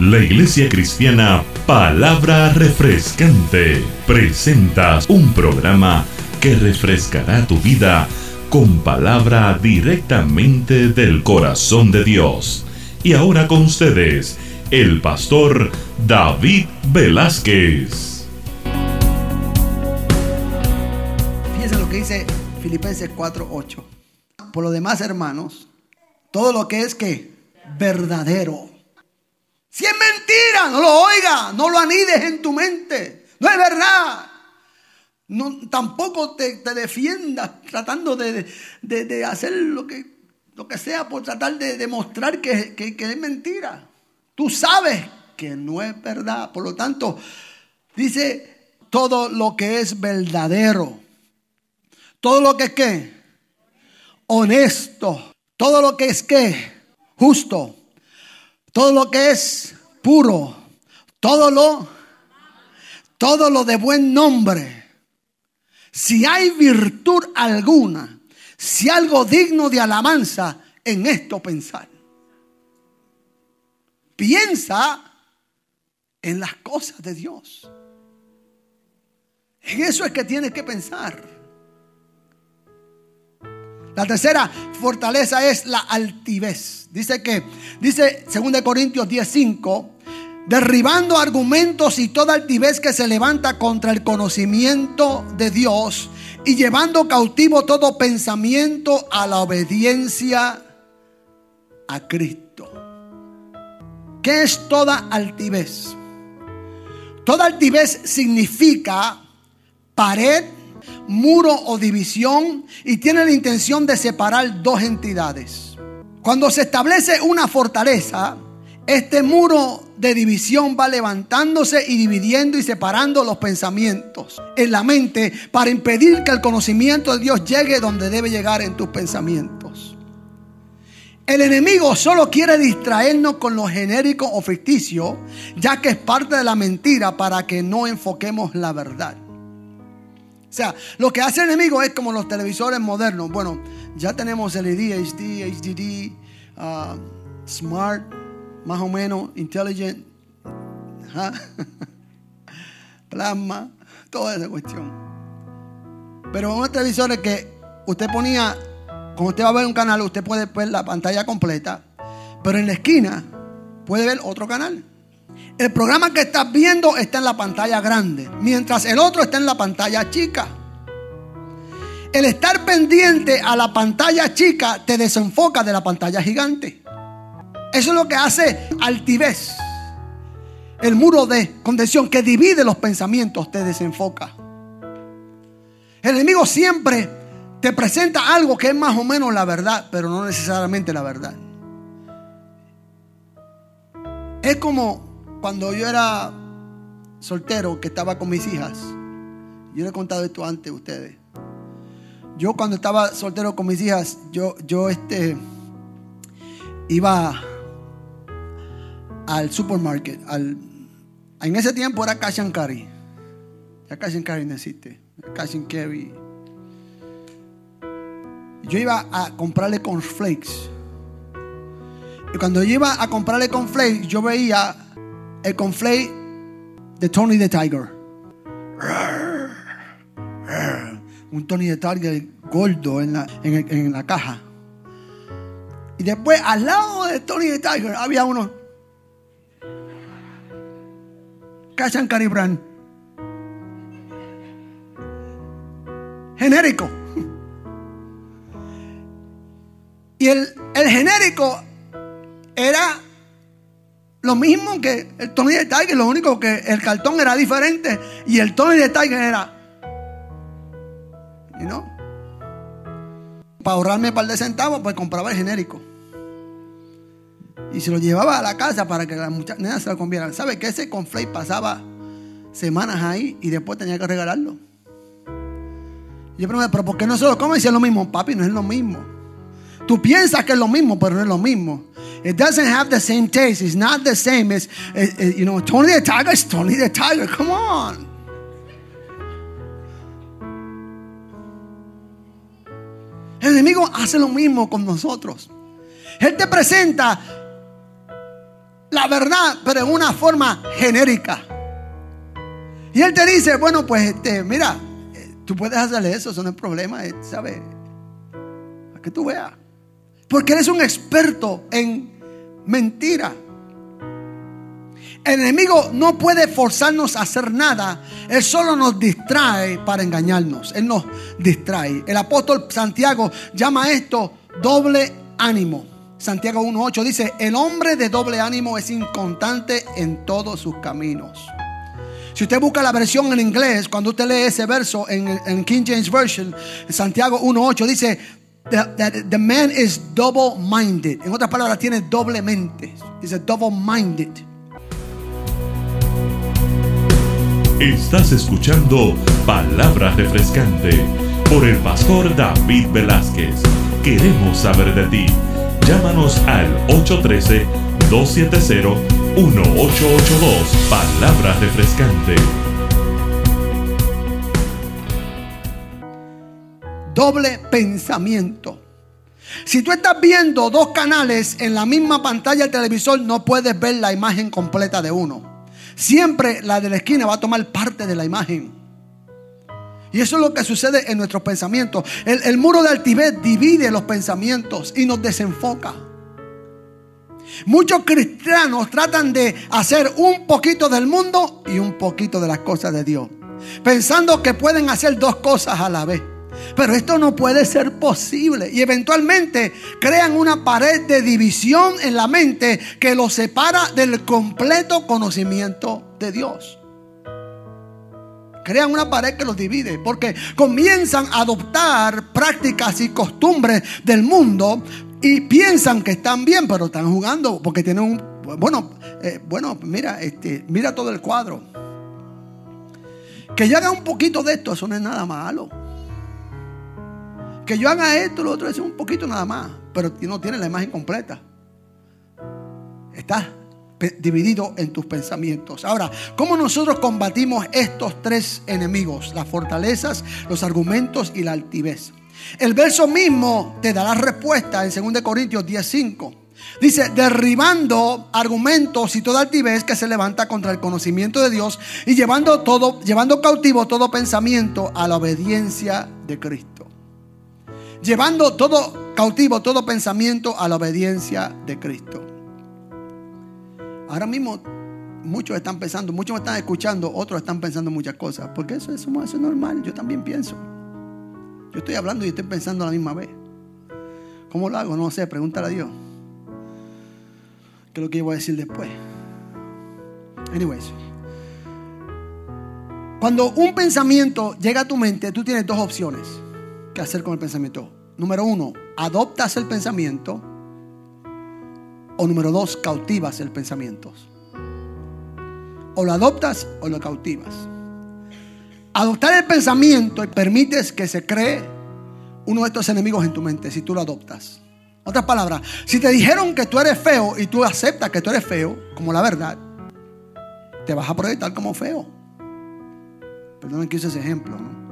La Iglesia Cristiana Palabra Refrescante presenta un programa que refrescará tu vida con palabra directamente del corazón de Dios. Y ahora con ustedes, el pastor David Velázquez. Fíjense lo que dice Filipenses 4:8. Por lo demás, hermanos, todo lo que es que verdadero. Si es mentira, no lo oiga, no lo anides en tu mente. No es verdad. No, tampoco te, defiendas tratando de, hacer lo que, lo que sea por tratar de demostrar que, que, que es mentira. Tú sabes que no es verdad. Por lo tanto, dice todo lo que es verdadero. Todo lo que es que honesto. Todo lo que es que justo todo lo que es puro, todo lo, todo lo de buen nombre. Si hay virtud alguna, si algo digno de alabanza, en esto pensar. Piensa en las cosas de Dios. En eso es que tienes que pensar. La tercera fortaleza es la altivez. Dice que, dice 2 Corintios 10:5, derribando argumentos y toda altivez que se levanta contra el conocimiento de Dios y llevando cautivo todo pensamiento a la obediencia a Cristo. ¿Qué es toda altivez? Toda altivez significa pared muro o división y tiene la intención de separar dos entidades. Cuando se establece una fortaleza, este muro de división va levantándose y dividiendo y separando los pensamientos en la mente para impedir que el conocimiento de Dios llegue donde debe llegar en tus pensamientos. El enemigo solo quiere distraernos con lo genérico o ficticio, ya que es parte de la mentira para que no enfoquemos la verdad. O sea, lo que hace el enemigo es como los televisores modernos. Bueno, ya tenemos LED, HD, HDD, uh, Smart, más o menos, Intelligent, Plasma, toda esa cuestión. Pero unos televisores que usted ponía, cuando usted va a ver un canal, usted puede ver la pantalla completa, pero en la esquina puede ver otro canal. El programa que estás viendo está en la pantalla grande, mientras el otro está en la pantalla chica. El estar pendiente a la pantalla chica te desenfoca de la pantalla gigante. Eso es lo que hace altivez. El muro de contención que divide los pensamientos te desenfoca. El enemigo siempre te presenta algo que es más o menos la verdad, pero no necesariamente la verdad. Es como cuando yo era soltero, que estaba con mis hijas, yo le he contado esto antes a ustedes. Yo cuando estaba soltero con mis hijas, yo, yo este, iba al supermarket. Al, en ese tiempo era cash and carry. Ya cash and carry no existe. Cash and carry. Yo iba a comprarle cornflakes. Y cuando yo iba a comprarle cornflakes, yo veía el conflate de Tony the Tiger. Un Tony the Tiger gordo en la, en, la caja. Y después al lado de Tony the Tiger había uno. Cachan Caribran. Genérico. Y el, el genérico era lo mismo que el Tony de Tiger, lo único que el cartón era diferente y el Tony de Tiger era. ¿Y no? Para ahorrarme un par de centavos, pues compraba el genérico. Y se lo llevaba a la casa para que la muchacha se lo comieran. ¿Sabe que ese conflate pasaba semanas ahí y después tenía que regalarlo? Yo pregunté, ¿pero por qué no se lo come si lo mismo? Papi, no es lo mismo. Tú piensas que es lo mismo, pero no es lo mismo. It doesn't have the same taste. It's not the same as, you know, Tony the Tiger is Tony the Tiger. Come on. El enemigo hace lo mismo con nosotros. Él te presenta la verdad, pero en una forma genérica. Y él te dice, bueno, pues este, mira, eh, tú puedes hacerle eso, eso no es problema, eh, ¿sabes? Para que tú veas. Porque eres un experto en mentira. El enemigo no puede forzarnos a hacer nada. Él solo nos distrae para engañarnos. Él nos distrae. El apóstol Santiago llama esto doble ánimo. Santiago 1.8 dice, el hombre de doble ánimo es inconstante en todos sus caminos. Si usted busca la versión en inglés, cuando usted lee ese verso en, King James Version, Santiago 1.8 dice, the, the man is double minded. En otras palabras, tiene doble mente. Dice double minded. Estás escuchando Palabra Refrescante por el pastor David Velázquez. Queremos saber de ti. Llámanos al 813-270-1882. Palabra Refrescante. Doble pensamiento. Si tú estás viendo dos canales en la misma pantalla del televisor, no puedes ver la imagen completa de uno. Siempre la de la esquina va a tomar parte de la imagen. Y eso es lo que sucede en nuestros pensamientos. El, muro de altivez divide los pensamientos y nos desenfoca. Muchos cristianos tratan de hacer un poquito del mundo y un poquito de las cosas de Dios. Pensando que pueden hacer dos cosas a la vez. Pero esto no puede ser posible. Y eventualmente crean una pared de división en la mente que los separa del completo conocimiento de Dios. Crean una pared que los divide porque comienzan a adoptar prácticas y costumbres del mundo y piensan que están bien, pero están jugando porque tienen un bueno, eh, bueno, mira, este, mira todo el cuadro. Que yo haga un poquito de esto, eso no es nada malo. Que yo haga esto, lo otro, es un poquito nada más. Pero no tiene la imagen completa. Estás dividido en tus pensamientos. Ahora, ¿cómo nosotros combatimos estos tres enemigos? Las fortalezas, los argumentos y la altivez. El verso mismo te da la respuesta en 2 Corintios 10:5. Dice, derribando argumentos y toda altivez que se levanta contra el conocimiento de Dios y llevando todo, llevando cautivo todo pensamiento a la obediencia de Cristo llevando todo cautivo, todo pensamiento a la obediencia de Cristo. Ahora mismo muchos están pensando, muchos me están escuchando, otros están pensando muchas cosas, porque eso, eso, es normal, yo también pienso. Yo estoy hablando y estoy pensando a la misma vez. ¿Cómo lo hago? No sé, pregúntale a Dios. ¿Qué es lo que yo voy a decir después? Anyways. Cuando un pensamiento llega a tu mente, tú tienes dos opciones que hacer con el pensamiento. Número uno, adoptas el pensamiento. O número dos, cautivas el pensamiento. O lo adoptas o lo cautivas. Adoptar el pensamiento y permites que se cree uno de estos enemigos en tu mente si tú lo adoptas. Otras palabras, si te dijeron que tú eres feo y tú aceptas que tú eres feo como la verdad, te vas a proyectar como feo. Perdón que use ese ejemplo. ¿no?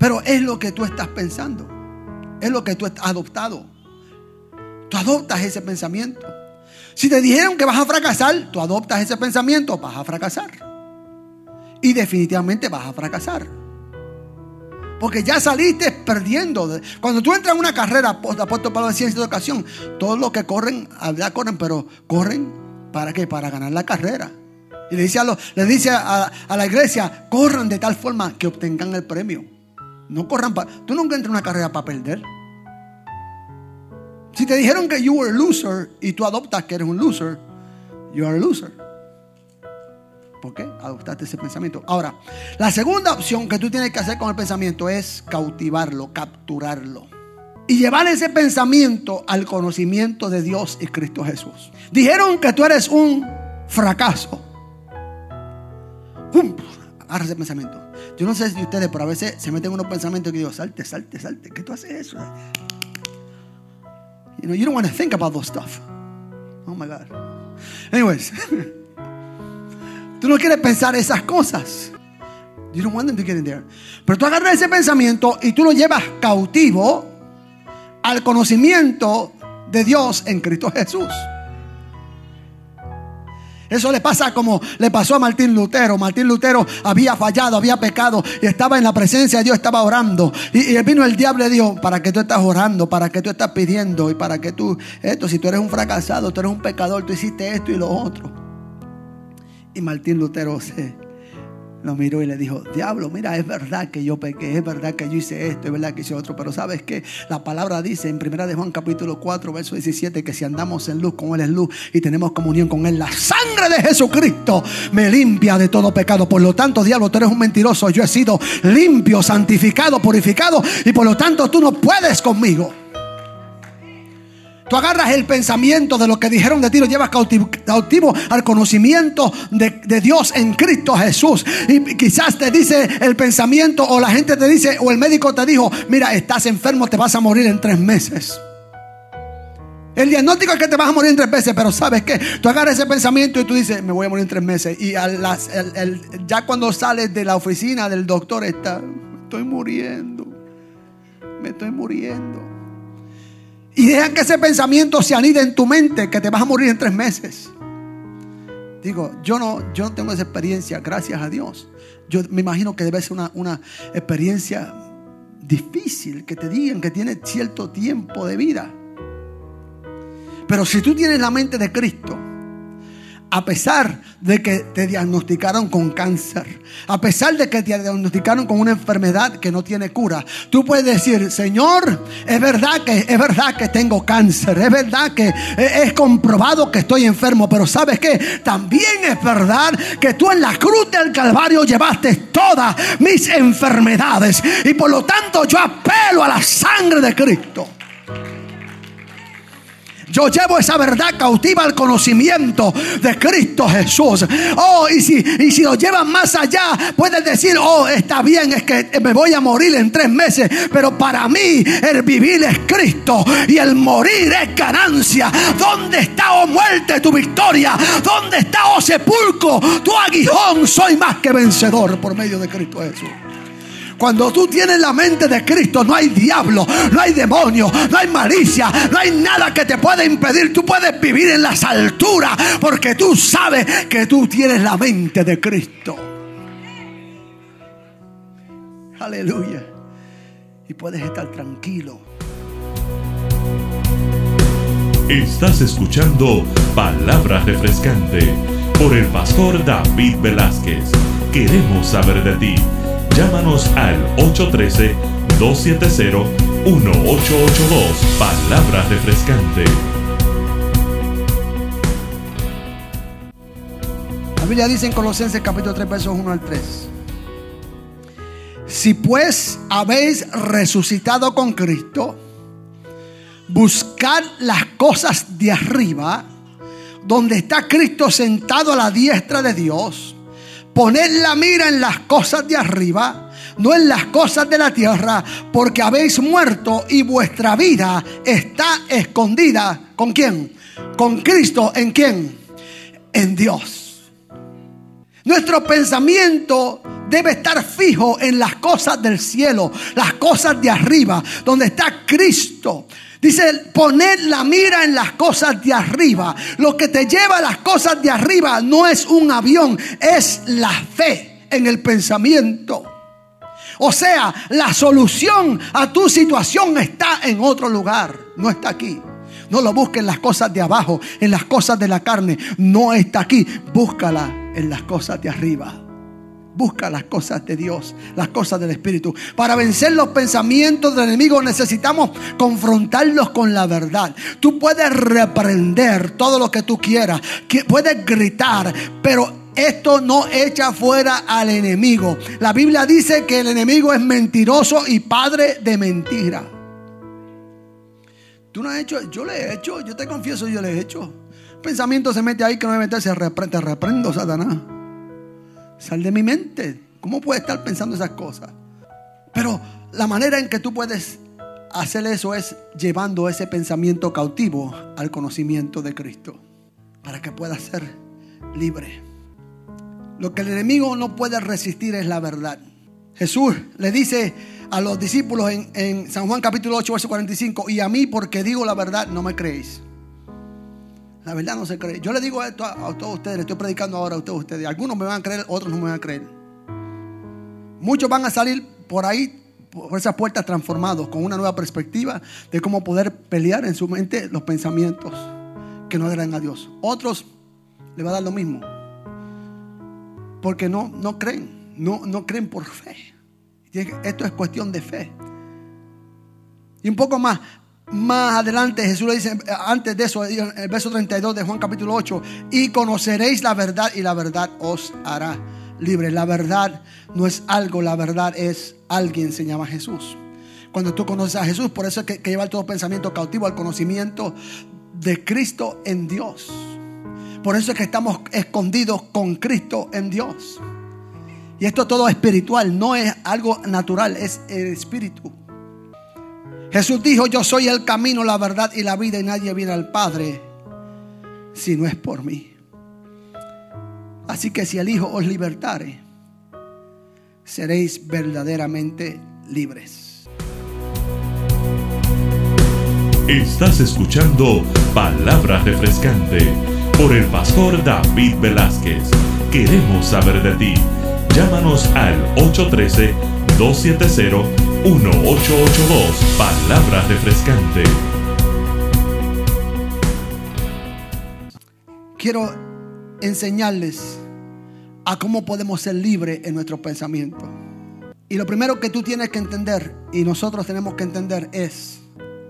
Pero es lo que tú estás pensando. Es lo que tú has adoptado. Tú adoptas ese pensamiento. Si te dijeron que vas a fracasar, tú adoptas ese pensamiento, vas a fracasar. Y definitivamente vas a fracasar. Porque ya saliste perdiendo. Cuando tú entras en una carrera, apóstol Pablo decía en esta ocasión, todos los que corren, ya corren, pero corren para qué? Para ganar la carrera. Y le dice, a, le dice a la iglesia, corran de tal forma que obtengan el premio. No corran para. Tú nunca entras en una carrera para perder. Si te dijeron que you were a loser y tú adoptas que eres un loser, you are a loser. ¿Por qué? Adoptaste ese pensamiento. Ahora, la segunda opción que tú tienes que hacer con el pensamiento es cautivarlo, capturarlo. Y llevar ese pensamiento al conocimiento de Dios y Cristo Jesús. Dijeron que tú eres un fracaso. ¡Pum! Agarra ese pensamiento. Yo no sé si ustedes, pero a veces se meten unos pensamientos que digo, salte, salte, salte. ¿Qué tú haces eso? You know, you don't want to think about those stuff. Oh my God. Anyways, tú no quieres pensar esas cosas. You don't want them to get in there. Pero tú agarras ese pensamiento y tú lo llevas cautivo al conocimiento de Dios en Cristo Jesús. Eso le pasa como le pasó a Martín Lutero. Martín Lutero había fallado, había pecado y estaba en la presencia de Dios, estaba orando. Y, vino el diablo y dijo, ¿para qué tú estás orando? ¿Para qué tú estás pidiendo? ¿Y para qué tú, esto, si tú eres un fracasado, tú eres un pecador, tú hiciste esto y lo otro? Y Martín Lutero se lo miró y le dijo, diablo, mira, es verdad que yo pequé, es verdad que yo hice esto, es verdad que hice otro, pero sabes que la palabra dice en primera de Juan capítulo 4, verso 17, que si andamos en luz como Él es luz y tenemos comunión con Él, la sangre de Jesucristo me limpia de todo pecado. Por lo tanto, diablo, tú eres un mentiroso, yo he sido limpio, santificado, purificado y por lo tanto tú no puedes conmigo. Tú agarras el pensamiento de lo que dijeron de ti, lo llevas cautivo, al conocimiento de, Dios en Cristo Jesús. Y quizás te dice el pensamiento o la gente te dice o el médico te dijo, mira, estás enfermo, te vas a morir en tres meses. El diagnóstico es que te vas a morir en tres meses, pero ¿sabes qué? Tú agarras ese pensamiento y tú dices, me voy a morir en tres meses. Y las, el, el, ya cuando sales de la oficina del doctor está, estoy muriendo, me estoy muriendo. Y deja que ese pensamiento se anide en tu mente, que te vas a morir en tres meses. Digo, yo no, yo no tengo esa experiencia, gracias a Dios. Yo me imagino que debe ser una, una experiencia difícil, que te digan que tienes cierto tiempo de vida. Pero si tú tienes la mente de Cristo, a pesar de que te diagnosticaron con cáncer, a pesar de que te diagnosticaron con una enfermedad que no tiene cura, tú puedes decir, Señor, es verdad que es verdad que tengo cáncer, es verdad que es comprobado que estoy enfermo, pero sabes que también es verdad que tú en la cruz del Calvario llevaste todas mis enfermedades y por lo tanto yo apelo a la sangre de Cristo. Yo llevo esa verdad cautiva al conocimiento de Cristo Jesús. Oh, y si, y si lo llevan más allá, puedes decir, oh, está bien, es que me voy a morir en tres meses. Pero para mí el vivir es Cristo y el morir es ganancia. ¿Dónde está, oh muerte, tu victoria? ¿Dónde está, oh sepulcro, tu aguijón? Soy más que vencedor por medio de Cristo Jesús. Cuando tú tienes la mente de Cristo, no hay diablo, no hay demonio, no hay malicia, no hay nada que te pueda impedir. Tú puedes vivir en las alturas porque tú sabes que tú tienes la mente de Cristo. Aleluya. Y puedes estar tranquilo. Estás escuchando Palabra Refrescante por el pastor David Velázquez. Queremos saber de ti. Llámanos al 813-270-1882. Palabra refrescante. La Biblia dice en Colosenses capítulo 3, versos 1 al 3. Si pues habéis resucitado con Cristo, buscad las cosas de arriba, donde está Cristo sentado a la diestra de Dios. Poned la mira en las cosas de arriba, no en las cosas de la tierra, porque habéis muerto y vuestra vida está escondida. ¿Con quién? Con Cristo. ¿En quién? En Dios. Nuestro pensamiento debe estar fijo en las cosas del cielo, las cosas de arriba, donde está Cristo. Dice, poner la mira en las cosas de arriba. Lo que te lleva a las cosas de arriba no es un avión, es la fe en el pensamiento. O sea, la solución a tu situación está en otro lugar, no está aquí. No lo busques en las cosas de abajo, en las cosas de la carne. No está aquí. Búscala en las cosas de arriba. Busca las cosas de Dios, las cosas del Espíritu. Para vencer los pensamientos del enemigo necesitamos confrontarlos con la verdad. Tú puedes reprender todo lo que tú quieras, puedes gritar, pero esto no echa fuera al enemigo. La Biblia dice que el enemigo es mentiroso y padre de mentira. Tú no has hecho, yo le he hecho, yo te confieso, yo le he hecho. Pensamiento se mete ahí que no debe meterse, te reprendo, Satanás. Sal de mi mente. ¿Cómo puedes estar pensando esas cosas? Pero la manera en que tú puedes hacer eso es llevando ese pensamiento cautivo al conocimiento de Cristo. Para que puedas ser libre. Lo que el enemigo no puede resistir es la verdad. Jesús le dice a los discípulos en, en, San Juan capítulo 8, verso 45, y a mí porque digo la verdad no me creéis. La verdad no se cree. Yo le digo esto a, todos ustedes, le estoy predicando ahora a todos ustedes. Algunos me van a creer, otros no me van a creer. Muchos van a salir por ahí, por esas puertas transformados, con una nueva perspectiva de cómo poder pelear en su mente los pensamientos que no agradan a Dios. Otros le va a dar lo mismo. Porque no, no creen, no, no creen por fe. Esto es cuestión de fe. Y un poco más, más adelante Jesús le dice, antes de eso, en el verso 32 de Juan capítulo 8, y conoceréis la verdad y la verdad os hará libre. La verdad no es algo, la verdad es alguien, se llama Jesús. Cuando tú conoces a Jesús, por eso es que, lleva todo pensamiento cautivo al conocimiento de Cristo en Dios. Por eso es que estamos escondidos con Cristo en Dios. Y esto todo espiritual, no es algo natural, es el espíritu. Jesús dijo, yo soy el camino, la verdad y la vida y nadie viene al Padre si no es por mí. Así que si el Hijo os libertare, seréis verdaderamente libres. Estás escuchando Palabra Refrescante por el pastor David Velázquez. Queremos saber de ti. Llámanos al 813-270 1882, palabra refrescante. Quiero enseñarles a cómo podemos ser libres en nuestro pensamiento. Y lo primero que tú tienes que entender, y nosotros tenemos que entender, es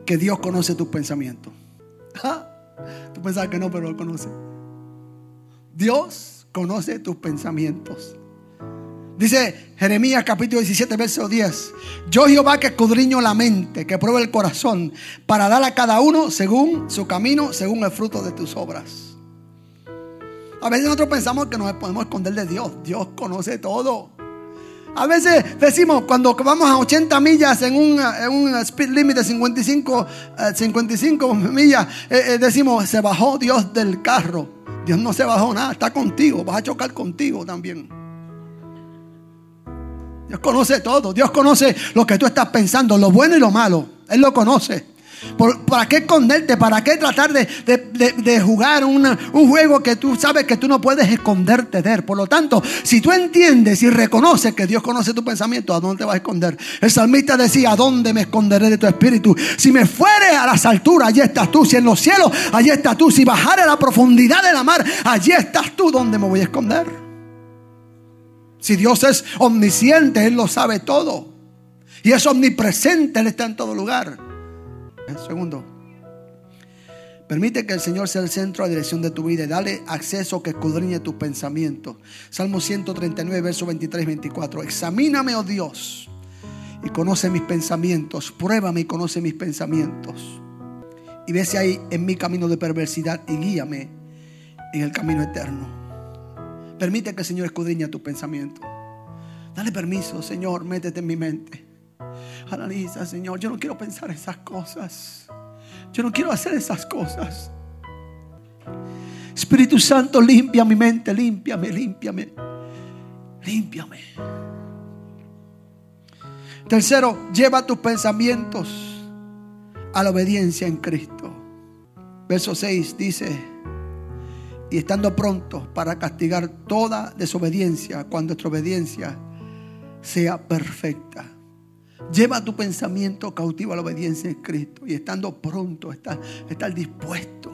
que Dios conoce tus pensamientos. Tú pensabas que no, pero lo conoce. Dios conoce tus pensamientos. Dice Jeremías capítulo 17, verso 10. Yo Jehová que escudriño la mente, que prueba el corazón, para dar a cada uno según su camino, según el fruto de tus obras. A veces nosotros pensamos que nos podemos esconder de Dios. Dios conoce todo. A veces decimos, cuando vamos a 80 millas en un, speed limit de 55, 55 eh, millas, eh, eh, decimos, se bajó Dios del carro. Dios no se bajó nada, está contigo, vas a chocar contigo también. Dios conoce todo. Dios conoce lo que tú estás pensando, lo bueno y lo malo. Él lo conoce. ¿Para qué esconderte? ¿Para qué tratar de, jugar un juego que tú sabes que tú no puedes esconderte de él? Por lo tanto, si tú entiendes y reconoces que Dios conoce tu pensamiento, ¿a dónde te vas a esconder? El salmista decía, ¿a dónde me esconderé de tu espíritu? Si me fuere a las alturas, allí estás tú. Si en los cielos, allí estás tú. Si bajare a la profundidad de la mar, allí estás tú. ¿Dónde me voy a esconder? Si Dios es omnisciente, Él lo sabe todo. Y es omnipresente, Él está en todo lugar. El segundo, permite que el Señor sea el centro de dirección de tu vida y dale acceso que escudriñe tus pensamientos. Salmo 139, verso 23 y 24. Examíname, oh Dios, y conoce mis pensamientos. Pruébame y conoce mis pensamientos. Y ve si hay en mi camino de perversidad y guíame en el camino eterno. Permite que el Señor escudriñe tu pensamiento. Dale permiso, Señor, métete en mi mente. Analiza, Señor, yo no quiero pensar esas cosas. Yo no quiero hacer esas cosas. Espíritu Santo, limpia mi mente, límpiame, límpiame. Límpiame. Tercero, lleva tus pensamientos a la obediencia en Cristo. Verso 6 dice, y estando prontos para castigar toda desobediencia cuando nuestra obediencia sea perfecta. Lleva tu pensamiento cautivo a la obediencia en Cristo y estando pronto, estar, estar dispuesto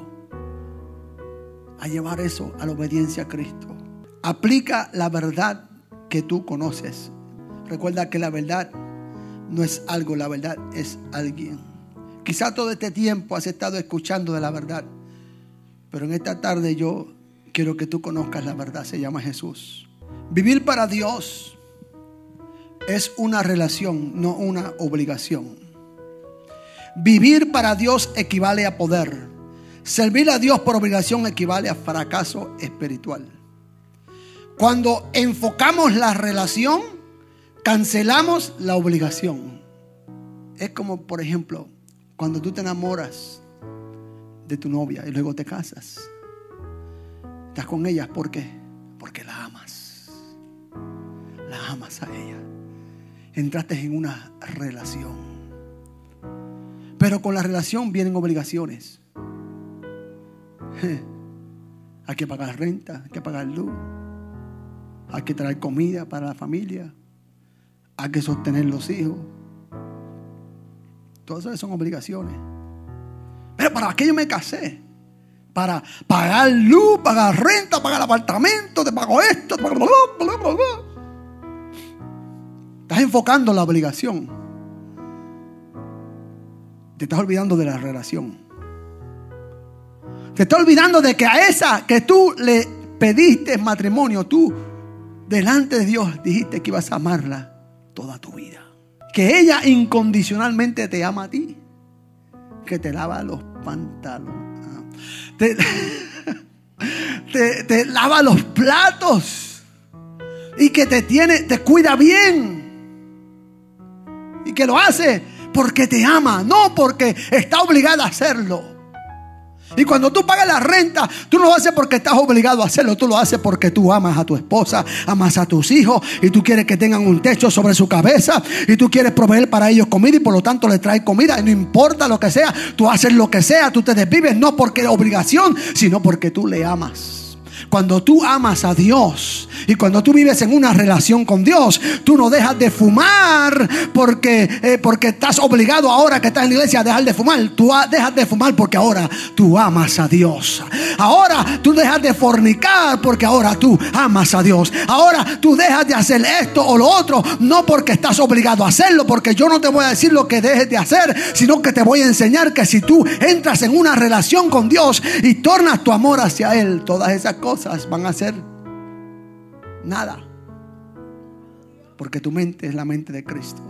a llevar eso a la obediencia a Cristo. Aplica la verdad que tú conoces. Recuerda que la verdad no es algo, la verdad es alguien. Quizá todo este tiempo has estado escuchando de la verdad pero en esta tarde yo quiero que tú conozcas la verdad, se llama Jesús. Vivir para Dios es una relación, no una obligación. Vivir para Dios equivale a poder. Servir a Dios por obligación equivale a fracaso espiritual. Cuando enfocamos la relación, cancelamos la obligación. Es como, por ejemplo, cuando tú te enamoras de tu novia y luego te casas. Estás con ella, ¿por qué? Porque la amas. La amas a ella. Entraste en una relación. Pero con la relación vienen obligaciones. Hay que pagar renta, hay que pagar luz, hay que traer comida para la familia, hay que sostener los hijos. Todas esas son obligaciones. Para qué yo me casé? Para pagar luz, pagar renta, pagar apartamento, te pago esto, te pago Estás enfocando la obligación. Te estás olvidando de la relación. Te estás olvidando de que a esa que tú le pediste matrimonio, tú delante de Dios dijiste que ibas a amarla toda tu vida. Que ella incondicionalmente te ama a ti. Que te lava los pantalones. Te, te, lava los platos. Y que te tiene, te cuida bien. Y que lo hace porque te ama, no porque está obligada a hacerlo. Y cuando tú pagas la renta, tú no lo haces porque estás obligado a hacerlo, tú lo haces porque tú amas a tu esposa, amas a tus hijos y tú quieres que tengan un techo sobre su cabeza y tú quieres proveer para ellos comida y por lo tanto les traes comida. Y no importa lo que sea, tú haces lo que sea, tú te desvives no porque obligación, sino porque tú le amas. Cuando tú amas a Dios y cuando tú vives en una relación con Dios, tú no dejas de fumar porque, eh, porque estás obligado ahora que estás en la iglesia a dejar de fumar. Tú dejas de fumar porque ahora tú amas a Dios. Ahora tú dejas de fornicar porque ahora tú amas a Dios. Ahora tú dejas de hacer esto o lo otro, no porque estás obligado a hacerlo, porque yo no te voy a decir lo que dejes de hacer, sino que te voy a enseñar que si tú entras en una relación con Dios y tornas tu amor hacia Él, todas esas cosas van a ser nada. Porque tu mente es la mente de Cristo.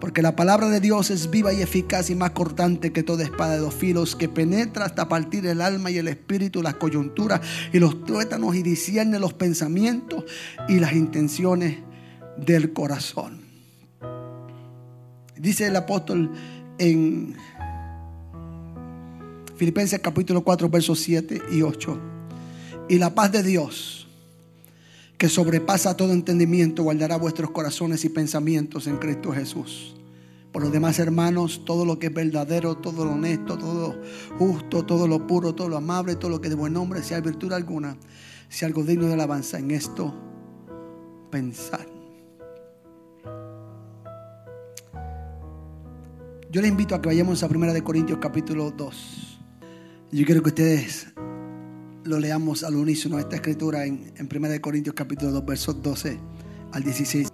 Porque la palabra de Dios es viva y eficaz y más cortante que toda espada de dos filos que penetra hasta partir el alma y el espíritu, las coyunturas y los tuétanos y discierne los pensamientos y las intenciones del corazón. Dice el apóstol en Filipenses capítulo 4 versos 7 y 8. Y la paz de Dios, que sobrepasa todo entendimiento, guardará vuestros corazones y pensamientos en Cristo Jesús. Por los demás hermanos, todo lo que es verdadero, todo lo honesto, todo lo justo, todo lo puro, todo lo amable, todo lo que de buen nombre, si hay virtud alguna, si algo digno de alabanza, en esto pensar. Yo les invito a que vayamos a 1 Corintios capítulo 2. Yo quiero que ustedes lo leamos al unísono esta escritura en, en 1 Corintios capítulo 2, versos 12 al 16.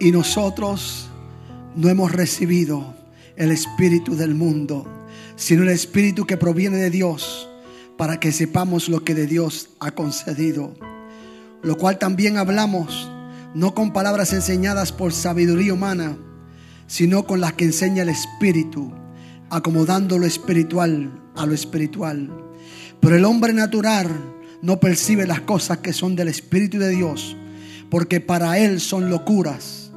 Y nosotros no hemos recibido el espíritu del mundo, sino el espíritu que proviene de Dios, para que sepamos lo que de Dios ha concedido. Lo cual también hablamos, no con palabras enseñadas por sabiduría humana, sino con las que enseña el espíritu, acomodando lo espiritual a lo espiritual. Pero el hombre natural no percibe las cosas que son del Espíritu de Dios, porque para él son locuras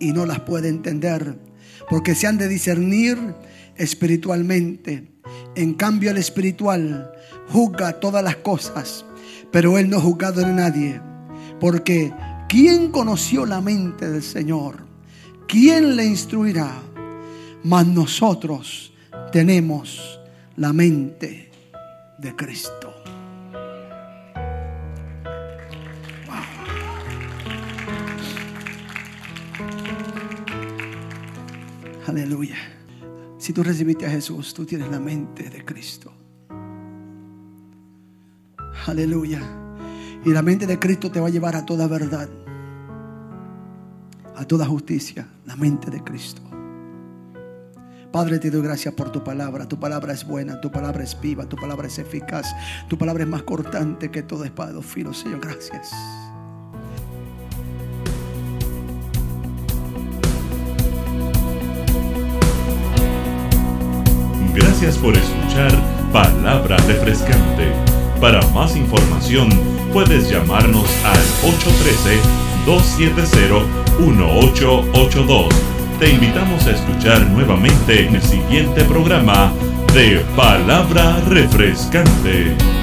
y no las puede entender, porque se han de discernir espiritualmente. En cambio el espiritual juzga todas las cosas, pero él no ha juzgado en nadie, porque ¿quién conoció la mente del Señor? ¿Quién le instruirá? Mas nosotros tenemos la mente de Cristo. Aleluya. Si tú recibiste a Jesús, tú tienes la mente de Cristo. Aleluya. Y la mente de Cristo te va a llevar a toda verdad, a toda justicia. La mente de Cristo. Padre, te doy gracias por tu palabra. Tu palabra es buena, tu palabra es viva, tu palabra es eficaz, tu palabra es más cortante que todo espada de. Señor, gracias. Gracias por escuchar Palabra Refrescante. Para más información puedes llamarnos al 813-270-1882 te invitamos a escuchar nuevamente en el siguiente programa de Palabra Refrescante.